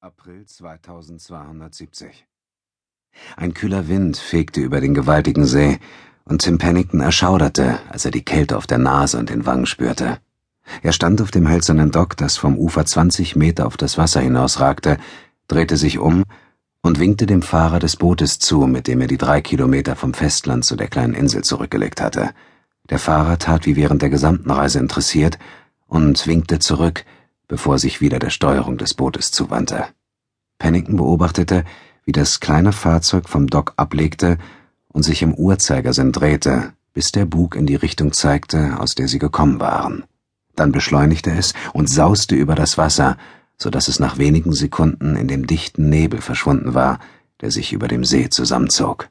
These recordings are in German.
April 2270 Ein kühler Wind fegte über den gewaltigen See, und Tim Pennington erschauderte, als er die Kälte auf der Nase und den Wangen spürte. Er stand auf dem hölzernen Dock, das vom Ufer 20 Meter auf das Wasser hinausragte, drehte sich um und winkte dem Fahrer des Bootes zu, mit dem er die drei Kilometer vom Festland zu der kleinen Insel zurückgelegt hatte. Der Fahrer tat wie während der gesamten Reise interessiert und winkte zurück, bevor sich wieder der Steuerung des Bootes zuwandte. Pennington beobachtete, wie das kleine Fahrzeug vom Dock ablegte und sich im Uhrzeigersinn drehte, bis der Bug in die Richtung zeigte, aus der sie gekommen waren. Dann beschleunigte es und sauste über das Wasser, so dass es nach wenigen Sekunden in dem dichten Nebel verschwunden war, der sich über dem See zusammenzog.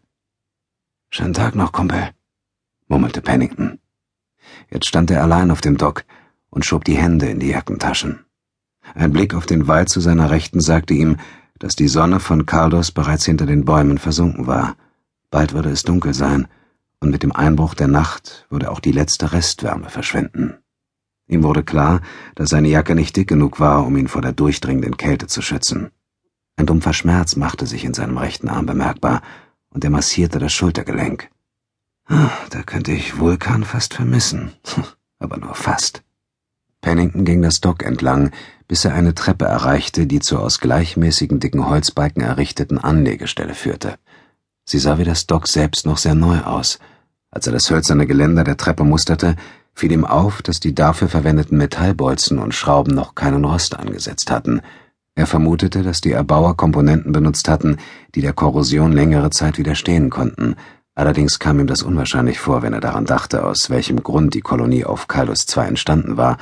Schönen Tag noch, Kumpel, murmelte Pennington. Jetzt stand er allein auf dem Dock und schob die Hände in die Jackentaschen. Ein Blick auf den Wald zu seiner Rechten sagte ihm, dass die Sonne von Carlos bereits hinter den Bäumen versunken war. Bald würde es dunkel sein, und mit dem Einbruch der Nacht würde auch die letzte Restwärme verschwinden. Ihm wurde klar, dass seine Jacke nicht dick genug war, um ihn vor der durchdringenden Kälte zu schützen. Ein dumpfer Schmerz machte sich in seinem rechten Arm bemerkbar, und er massierte das Schultergelenk. Ah, da könnte ich Vulkan fast vermissen, aber nur fast. Pennington ging das Dock entlang, bis er eine Treppe erreichte, die zur aus gleichmäßigen dicken Holzbalken errichteten Anlegestelle führte. Sie sah wie das Dock selbst noch sehr neu aus. Als er das hölzerne Geländer der Treppe musterte, fiel ihm auf, dass die dafür verwendeten Metallbolzen und Schrauben noch keinen Rost angesetzt hatten. Er vermutete, dass die Erbauer Komponenten benutzt hatten, die der Korrosion längere Zeit widerstehen konnten, allerdings kam ihm das unwahrscheinlich vor, wenn er daran dachte, aus welchem Grund die Kolonie auf Kalos II entstanden war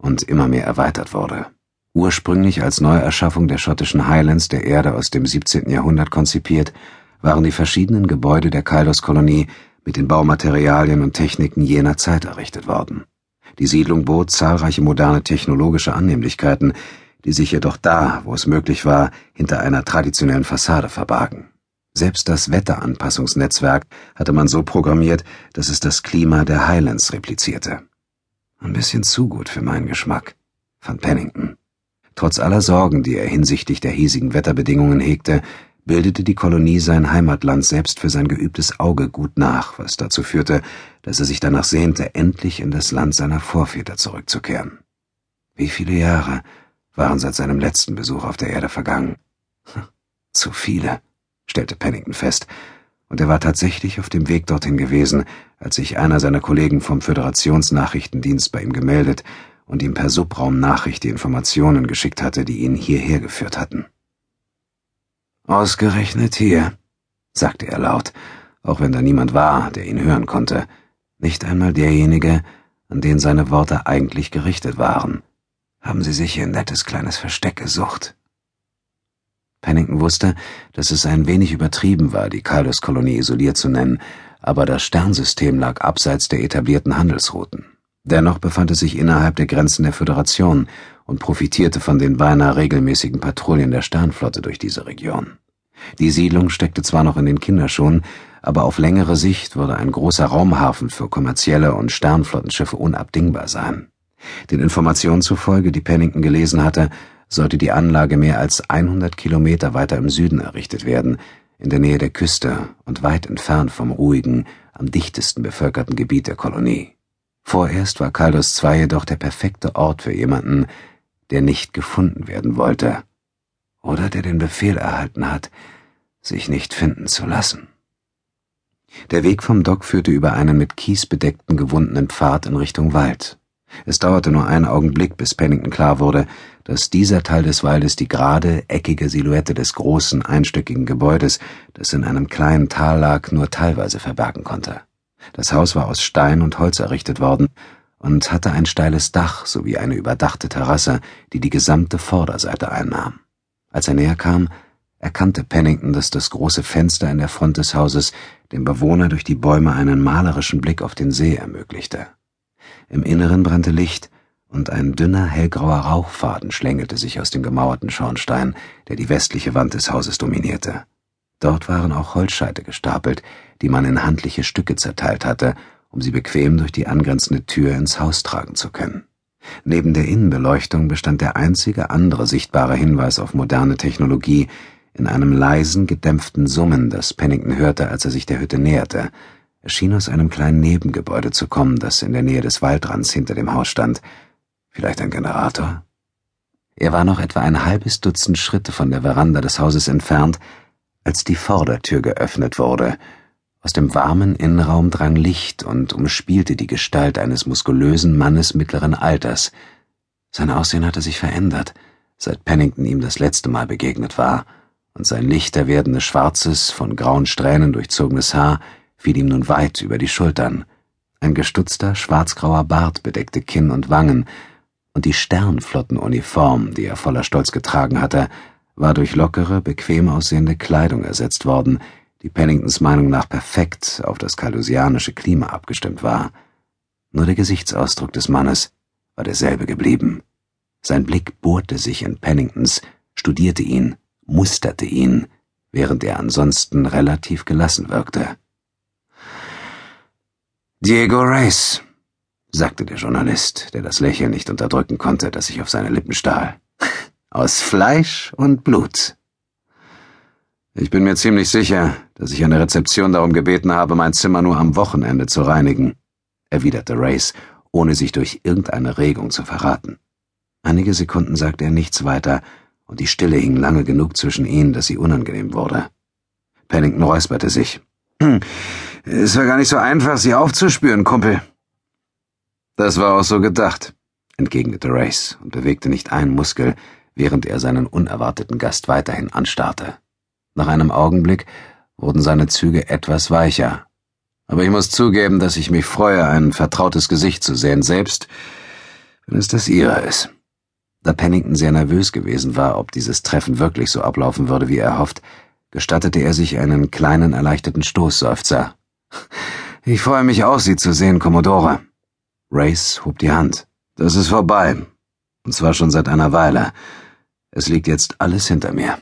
und immer mehr erweitert wurde. Ursprünglich als Neuerschaffung der schottischen Highlands der Erde aus dem 17. Jahrhundert konzipiert, waren die verschiedenen Gebäude der Kailos-Kolonie mit den Baumaterialien und Techniken jener Zeit errichtet worden. Die Siedlung bot zahlreiche moderne technologische Annehmlichkeiten, die sich jedoch da, wo es möglich war, hinter einer traditionellen Fassade verbargen. Selbst das Wetteranpassungsnetzwerk hatte man so programmiert, dass es das Klima der Highlands replizierte. Ein bisschen zu gut für meinen Geschmack, fand Pennington. Trotz aller Sorgen, die er hinsichtlich der hiesigen Wetterbedingungen hegte, bildete die Kolonie sein Heimatland selbst für sein geübtes Auge gut nach, was dazu führte, dass er sich danach sehnte, endlich in das Land seiner Vorväter zurückzukehren. Wie viele Jahre waren seit seinem letzten Besuch auf der Erde vergangen? Hm, zu viele, stellte Pennington fest, und er war tatsächlich auf dem Weg dorthin gewesen, als sich einer seiner Kollegen vom Föderationsnachrichtendienst bei ihm gemeldet und ihm per Subraumnachricht die Informationen geschickt hatte, die ihn hierher geführt hatten. Ausgerechnet hier, sagte er laut, auch wenn da niemand war, der ihn hören konnte, nicht einmal derjenige, an den seine Worte eigentlich gerichtet waren. Haben Sie sich ein nettes kleines Versteck gesucht? Pennington wusste, dass es ein wenig übertrieben war, die Kalos-Kolonie isoliert zu nennen, aber das Sternsystem lag abseits der etablierten Handelsrouten. Dennoch befand es sich innerhalb der Grenzen der Föderation und profitierte von den beinahe regelmäßigen Patrouillen der Sternflotte durch diese Region. Die Siedlung steckte zwar noch in den Kinderschuhen, aber auf längere Sicht würde ein großer Raumhafen für kommerzielle und Sternflottenschiffe unabdingbar sein. Den Informationen zufolge, die Pennington gelesen hatte, sollte die Anlage mehr als 100 Kilometer weiter im Süden errichtet werden, in der Nähe der Küste und weit entfernt vom ruhigen, am dichtesten bevölkerten Gebiet der Kolonie. Vorerst war Kaldos II jedoch der perfekte Ort für jemanden, der nicht gefunden werden wollte oder der den Befehl erhalten hat, sich nicht finden zu lassen. Der Weg vom Dock führte über einen mit Kies bedeckten gewundenen Pfad in Richtung Wald. Es dauerte nur einen Augenblick, bis Pennington klar wurde, dass dieser Teil des Waldes die gerade, eckige Silhouette des großen, einstöckigen Gebäudes, das in einem kleinen Tal lag, nur teilweise verbergen konnte. Das Haus war aus Stein und Holz errichtet worden und hatte ein steiles Dach sowie eine überdachte Terrasse, die die gesamte Vorderseite einnahm. Als er näher kam, erkannte Pennington, dass das große Fenster in der Front des Hauses dem Bewohner durch die Bäume einen malerischen Blick auf den See ermöglichte. Im Inneren brannte Licht, und ein dünner hellgrauer Rauchfaden schlängelte sich aus dem gemauerten Schornstein, der die westliche Wand des Hauses dominierte. Dort waren auch Holzscheite gestapelt, die man in handliche Stücke zerteilt hatte, um sie bequem durch die angrenzende Tür ins Haus tragen zu können. Neben der Innenbeleuchtung bestand der einzige andere sichtbare Hinweis auf moderne Technologie in einem leisen, gedämpften Summen, das Pennington hörte, als er sich der Hütte näherte. Es schien aus einem kleinen Nebengebäude zu kommen, das in der Nähe des Waldrands hinter dem Haus stand. Vielleicht ein Generator? Er war noch etwa ein halbes Dutzend Schritte von der Veranda des Hauses entfernt, als die Vordertür geöffnet wurde. Aus dem warmen Innenraum drang Licht und umspielte die Gestalt eines muskulösen Mannes mittleren Alters. Sein Aussehen hatte sich verändert, seit Pennington ihm das letzte Mal begegnet war, und sein lichter werdendes schwarzes, von grauen Strähnen durchzogenes Haar fiel ihm nun weit über die Schultern. Ein gestutzter, schwarzgrauer Bart bedeckte Kinn und Wangen, und die Sternflottenuniform, die er voller Stolz getragen hatte, war durch lockere, bequem aussehende Kleidung ersetzt worden, die Penningtons Meinung nach perfekt auf das kalusianische Klima abgestimmt war. Nur der Gesichtsausdruck des Mannes war derselbe geblieben. Sein Blick bohrte sich in Penningtons, studierte ihn, musterte ihn, während er ansonsten relativ gelassen wirkte. Diego Reyes, sagte der Journalist, der das Lächeln nicht unterdrücken konnte, das sich auf seine Lippen stahl. Aus Fleisch und Blut. Ich bin mir ziemlich sicher, dass ich an der Rezeption darum gebeten habe, mein Zimmer nur am Wochenende zu reinigen, erwiderte Race, ohne sich durch irgendeine Regung zu verraten. Einige Sekunden sagte er nichts weiter, und die Stille hing lange genug zwischen ihnen, dass sie unangenehm wurde. Pennington räusperte sich. Es war gar nicht so einfach, sie aufzuspüren, Kumpel. Das war auch so gedacht, entgegnete Race und bewegte nicht einen Muskel, während er seinen unerwarteten Gast weiterhin anstarrte. Nach einem Augenblick wurden seine Züge etwas weicher. Aber ich muss zugeben, dass ich mich freue, ein vertrautes Gesicht zu sehen, selbst wenn es das ihre ist. Da Pennington sehr nervös gewesen war, ob dieses Treffen wirklich so ablaufen würde, wie er hofft, gestattete er sich einen kleinen erleichterten Stoßseufzer. Ich freue mich auch, Sie zu sehen, Commodore. Race hob die Hand. Das ist vorbei. Und zwar schon seit einer Weile. Es liegt jetzt alles hinter mir.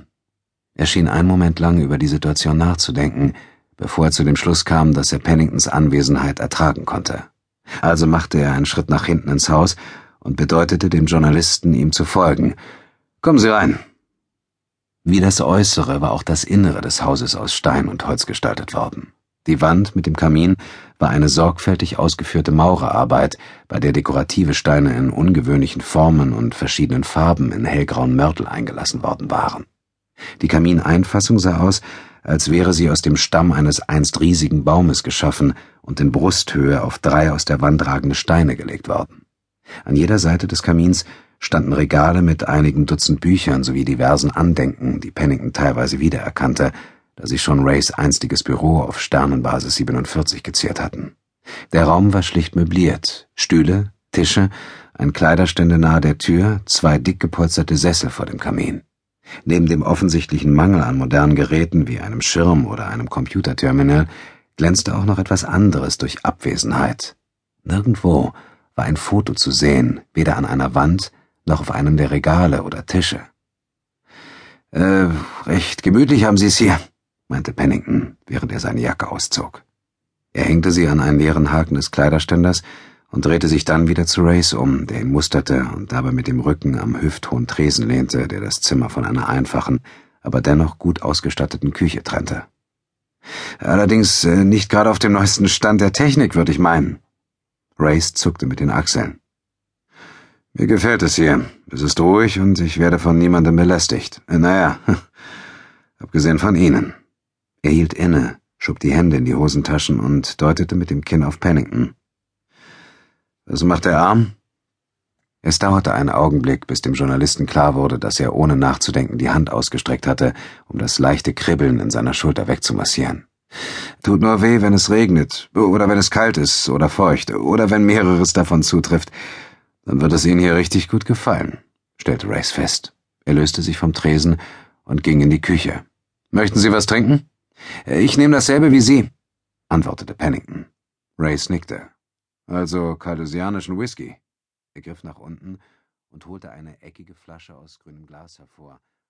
Er schien einen Moment lang über die Situation nachzudenken, bevor er zu dem Schluss kam, dass er Penningtons Anwesenheit ertragen konnte. Also machte er einen Schritt nach hinten ins Haus und bedeutete dem Journalisten, ihm zu folgen. Kommen Sie rein. Wie das Äußere war auch das Innere des Hauses aus Stein und Holz gestaltet worden. Die Wand mit dem Kamin war eine sorgfältig ausgeführte Maurerarbeit, bei der dekorative Steine in ungewöhnlichen Formen und verschiedenen Farben in hellgrauen Mörtel eingelassen worden waren. Die Kamineinfassung sah aus, als wäre sie aus dem Stamm eines einst riesigen Baumes geschaffen und in Brusthöhe auf drei aus der Wand ragende Steine gelegt worden. An jeder Seite des Kamins standen Regale mit einigen Dutzend Büchern sowie diversen Andenken, die Pennington teilweise wiedererkannte, da sie schon Rays einstiges Büro auf Sternenbasis 47 gezehrt hatten. Der Raum war schlicht möbliert. Stühle, Tische, ein Kleiderständer nahe der Tür, zwei dick gepolsterte Sessel vor dem Kamin. Neben dem offensichtlichen Mangel an modernen Geräten wie einem Schirm oder einem Computerterminal glänzte auch noch etwas anderes durch Abwesenheit. Nirgendwo war ein Foto zu sehen, weder an einer Wand noch auf einem der Regale oder Tische. Äh, recht gemütlich haben Sie es hier, meinte Pennington, während er seine Jacke auszog. Er hängte sie an einen leeren Haken des Kleiderständers und drehte sich dann wieder zu Race um, der ihn musterte und dabei mit dem Rücken am hüfthohen Tresen lehnte, der das Zimmer von einer einfachen, aber dennoch gut ausgestatteten Küche trennte. Allerdings äh, nicht gerade auf dem neuesten Stand der Technik, würde ich meinen. Race zuckte mit den Achseln. Mir gefällt es hier. Es ist ruhig und ich werde von niemandem belästigt. Äh, naja, abgesehen von Ihnen. Er hielt inne, schob die Hände in die Hosentaschen und deutete mit dem Kinn auf Pennington. Was macht der Arm? Es dauerte einen Augenblick, bis dem Journalisten klar wurde, dass er ohne nachzudenken die Hand ausgestreckt hatte, um das leichte Kribbeln in seiner Schulter wegzumassieren. Tut nur weh, wenn es regnet, oder wenn es kalt ist, oder feucht, oder wenn mehreres davon zutrifft. Dann wird es Ihnen hier richtig gut gefallen, stellte Race fest. Er löste sich vom Tresen und ging in die Küche. Möchten Sie was trinken? Ich nehme dasselbe wie Sie, antwortete Pennington. Race nickte. Also cardusianischen Whisky. Er griff nach unten und holte eine eckige Flasche aus grünem Glas hervor.